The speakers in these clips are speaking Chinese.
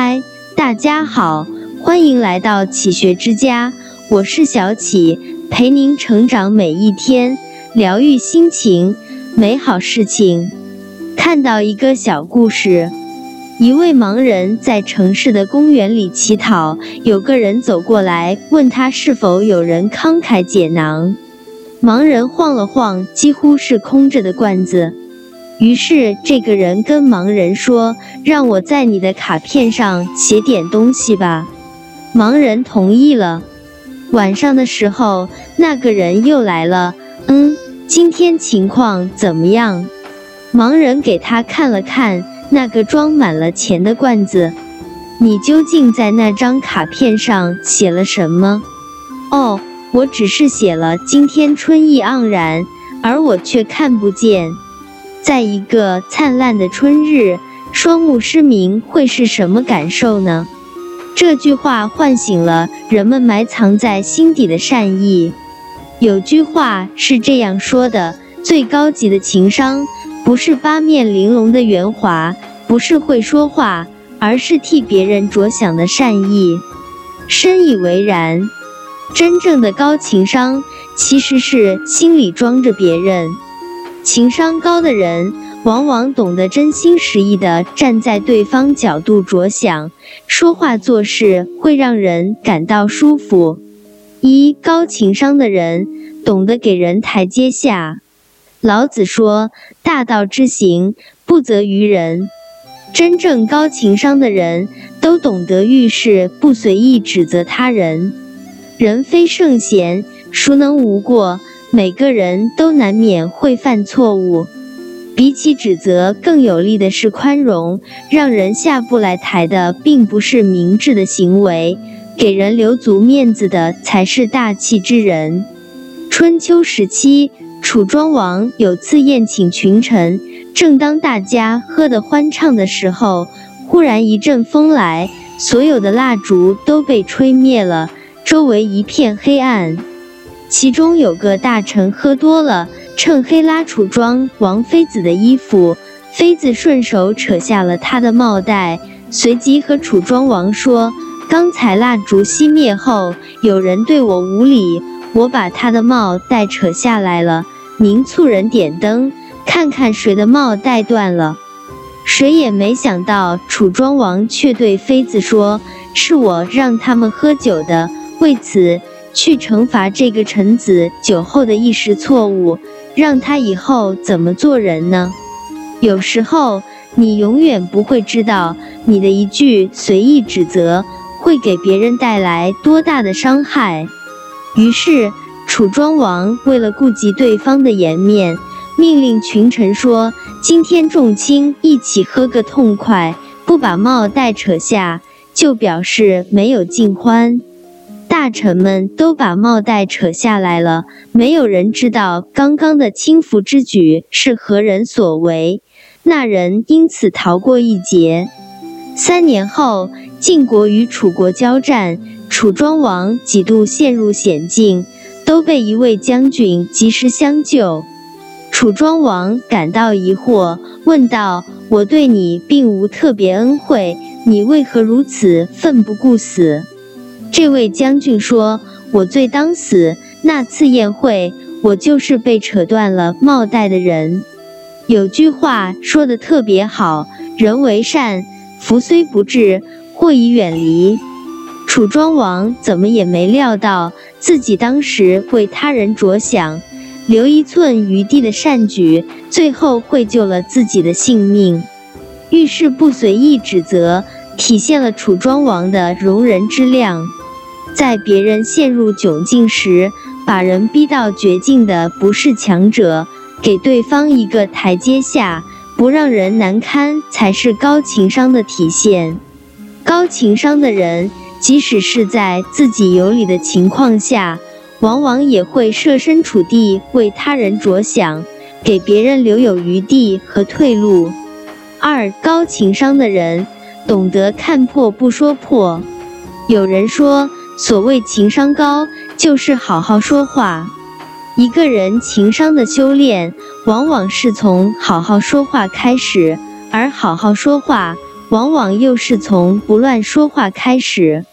嗨，大家好，欢迎来到启学之家，我是小启，陪您成长每一天，疗愈心情，美好事情。看到一个小故事，一位盲人在城市的公园里乞讨，有个人走过来问他是否有人慷慨解囊。盲人晃了晃几乎是空着的罐子。于是，这个人跟盲人说：“让我在你的卡片上写点东西吧。”盲人同意了。晚上的时候，那个人又来了。“嗯，今天情况怎么样？”盲人给他看了看那个装满了钱的罐子。“你究竟在那张卡片上写了什么？”“哦，我只是写了今天春意盎然，而我却看不见。”在一个灿烂的春日，双目失明会是什么感受呢？这句话唤醒了人们埋藏在心底的善意。有句话是这样说的：最高级的情商，不是八面玲珑的圆滑，不是会说话，而是替别人着想的善意。深以为然。真正的高情商，其实是心里装着别人。情商高的人，往往懂得真心实意地站在对方角度着想，说话做事会让人感到舒服。一高情商的人，懂得给人台阶下。老子说：“大道之行，不责于人。”真正高情商的人，都懂得遇事不随意指责他人。人非圣贤，孰能无过？每个人都难免会犯错误，比起指责，更有利的是宽容。让人下不来台的，并不是明智的行为，给人留足面子的才是大气之人。春秋时期，楚庄王有次宴请群臣，正当大家喝得欢畅的时候，忽然一阵风来，所有的蜡烛都被吹灭了，周围一片黑暗。其中有个大臣喝多了，趁黑拉楚庄王妃子的衣服，妃子顺手扯下了他的帽带，随即和楚庄王说：“刚才蜡烛熄灭后，有人对我无礼，我把他的帽带扯下来了。您促人点灯，看看谁的帽带断了。”谁也没想到，楚庄王却对妃子说：“是我让他们喝酒的，为此。”去惩罚这个臣子酒后的一时错误，让他以后怎么做人呢？有时候你永远不会知道，你的一句随意指责会给别人带来多大的伤害。于是，楚庄王为了顾及对方的颜面，命令群臣说：“今天众卿一起喝个痛快，不把帽带扯下，就表示没有尽欢。”大臣们都把帽带扯下来了，没有人知道刚刚的轻浮之举是何人所为，那人因此逃过一劫。三年后，晋国与楚国交战，楚庄王几度陷入险境，都被一位将军及时相救。楚庄王感到疑惑，问道：“我对你并无特别恩惠，你为何如此奋不顾死？”这位将军说：“我罪当死。那次宴会，我就是被扯断了帽带的人。”有句话说的特别好：“人为善，福虽不至，祸已远离。”楚庄王怎么也没料到，自己当时为他人着想，留一寸余地的善举，最后会救了自己的性命。遇事不随意指责，体现了楚庄王的容人之量。在别人陷入窘境时，把人逼到绝境的不是强者，给对方一个台阶下，不让人难堪，才是高情商的体现。高情商的人，即使是在自己有理的情况下，往往也会设身处地为他人着想，给别人留有余地和退路。二高情商的人，懂得看破不说破。有人说。所谓情商高，就是好好说话。一个人情商的修炼，往往是从好好说话开始，而好好说话，往往又是从不乱说话开始。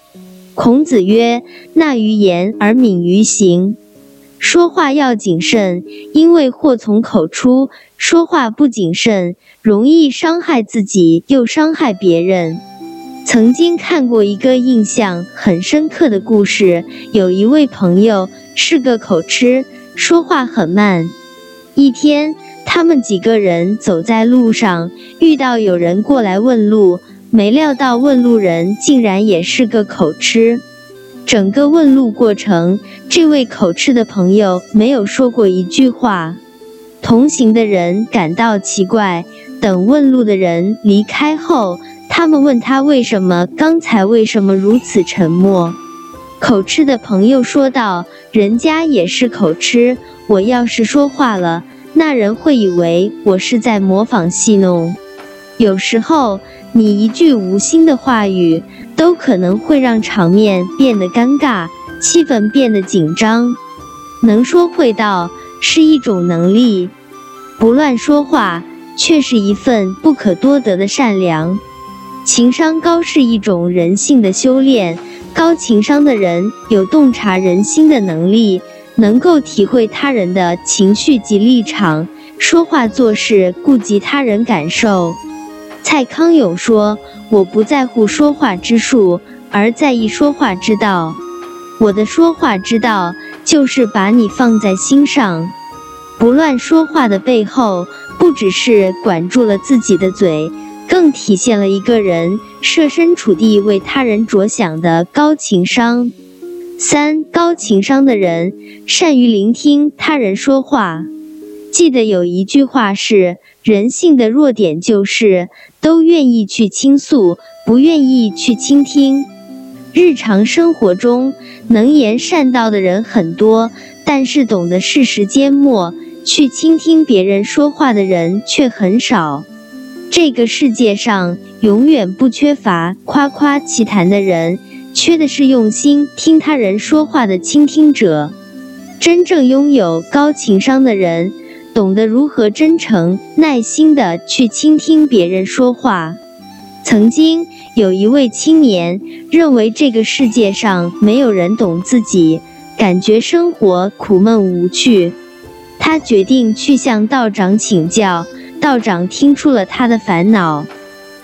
孔子曰：“纳于言而敏于行。”说话要谨慎，因为祸从口出。说话不谨慎，容易伤害自己，又伤害别人。曾经看过一个印象很深刻的故事，有一位朋友是个口吃，说话很慢。一天，他们几个人走在路上，遇到有人过来问路，没料到问路人竟然也是个口吃。整个问路过程，这位口吃的朋友没有说过一句话。同行的人感到奇怪。等问路的人离开后，他们问他为什么刚才为什么如此沉默。口吃的朋友说道：“人家也是口吃，我要是说话了，那人会以为我是在模仿戏弄。有时候，你一句无心的话语。”都可能会让场面变得尴尬，气氛变得紧张。能说会道是一种能力，不乱说话却是一份不可多得的善良。情商高是一种人性的修炼，高情商的人有洞察人心的能力，能够体会他人的情绪及立场，说话做事顾及他人感受。蔡康永说。我不在乎说话之术，而在意说话之道。我的说话之道，就是把你放在心上。不乱说话的背后，不只是管住了自己的嘴，更体现了一个人设身处地为他人着想的高情商。三高情商的人善于聆听他人说话。记得有一句话是：人性的弱点就是都愿意去倾诉，不愿意去倾听。日常生活中，能言善道的人很多，但是懂得适时缄默，去倾听别人说话的人却很少。这个世界上永远不缺乏夸夸其谈的人，缺的是用心听他人说话的倾听者。真正拥有高情商的人。懂得如何真诚、耐心地去倾听别人说话。曾经有一位青年认为这个世界上没有人懂自己，感觉生活苦闷无趣。他决定去向道长请教，道长听出了他的烦恼，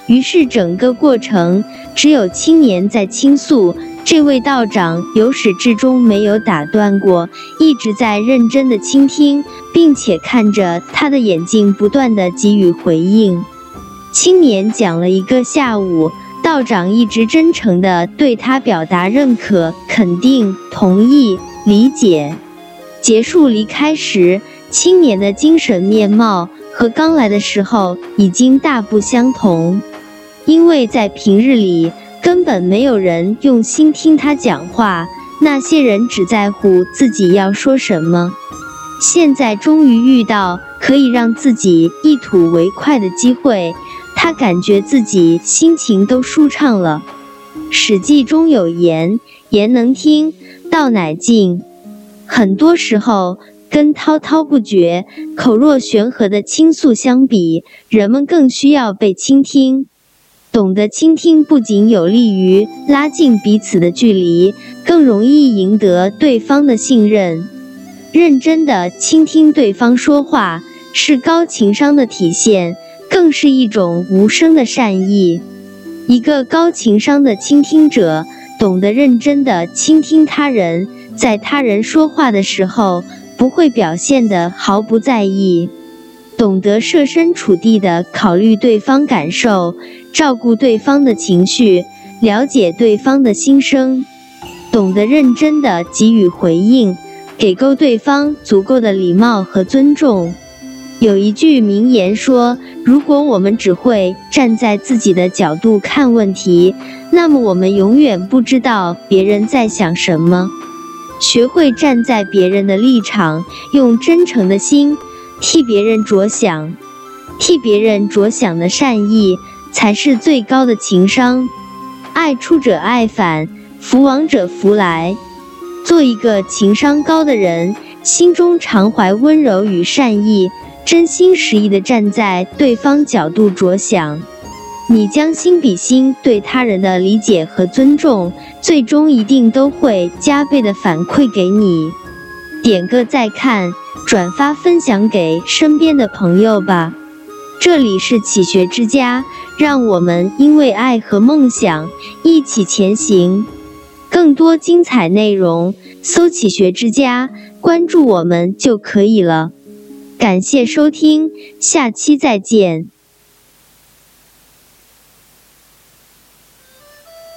于是整个过程只有青年在倾诉。这位道长由始至终没有打断过，一直在认真的倾听，并且看着他的眼睛，不断的给予回应。青年讲了一个下午，道长一直真诚的对他表达认可、肯定、同意、理解。结束离开时，青年的精神面貌和刚来的时候已经大不相同，因为在平日里。根本没有人用心听他讲话，那些人只在乎自己要说什么。现在终于遇到可以让自己一吐为快的机会，他感觉自己心情都舒畅了。《史记》中有言：“言能听，道乃进。”很多时候，跟滔滔不绝、口若悬河的倾诉相比，人们更需要被倾听。懂得倾听不仅有利于拉近彼此的距离，更容易赢得对方的信任。认真的倾听对方说话是高情商的体现，更是一种无声的善意。一个高情商的倾听者，懂得认真的倾听他人，在他人说话的时候，不会表现得毫不在意。懂得设身处地的考虑对方感受，照顾对方的情绪，了解对方的心声，懂得认真的给予回应，给够对方足够的礼貌和尊重。有一句名言说：“如果我们只会站在自己的角度看问题，那么我们永远不知道别人在想什么。学会站在别人的立场，用真诚的心。”替别人着想，替别人着想的善意才是最高的情商。爱出者爱返，福往者福来。做一个情商高的人，心中常怀温柔与善意，真心实意地站在对方角度着想。你将心比心，对他人的理解和尊重，最终一定都会加倍的反馈给你。点个再看，转发分享给身边的朋友吧。这里是启学之家，让我们因为爱和梦想一起前行。更多精彩内容，搜“启学之家”，关注我们就可以了。感谢收听，下期再见。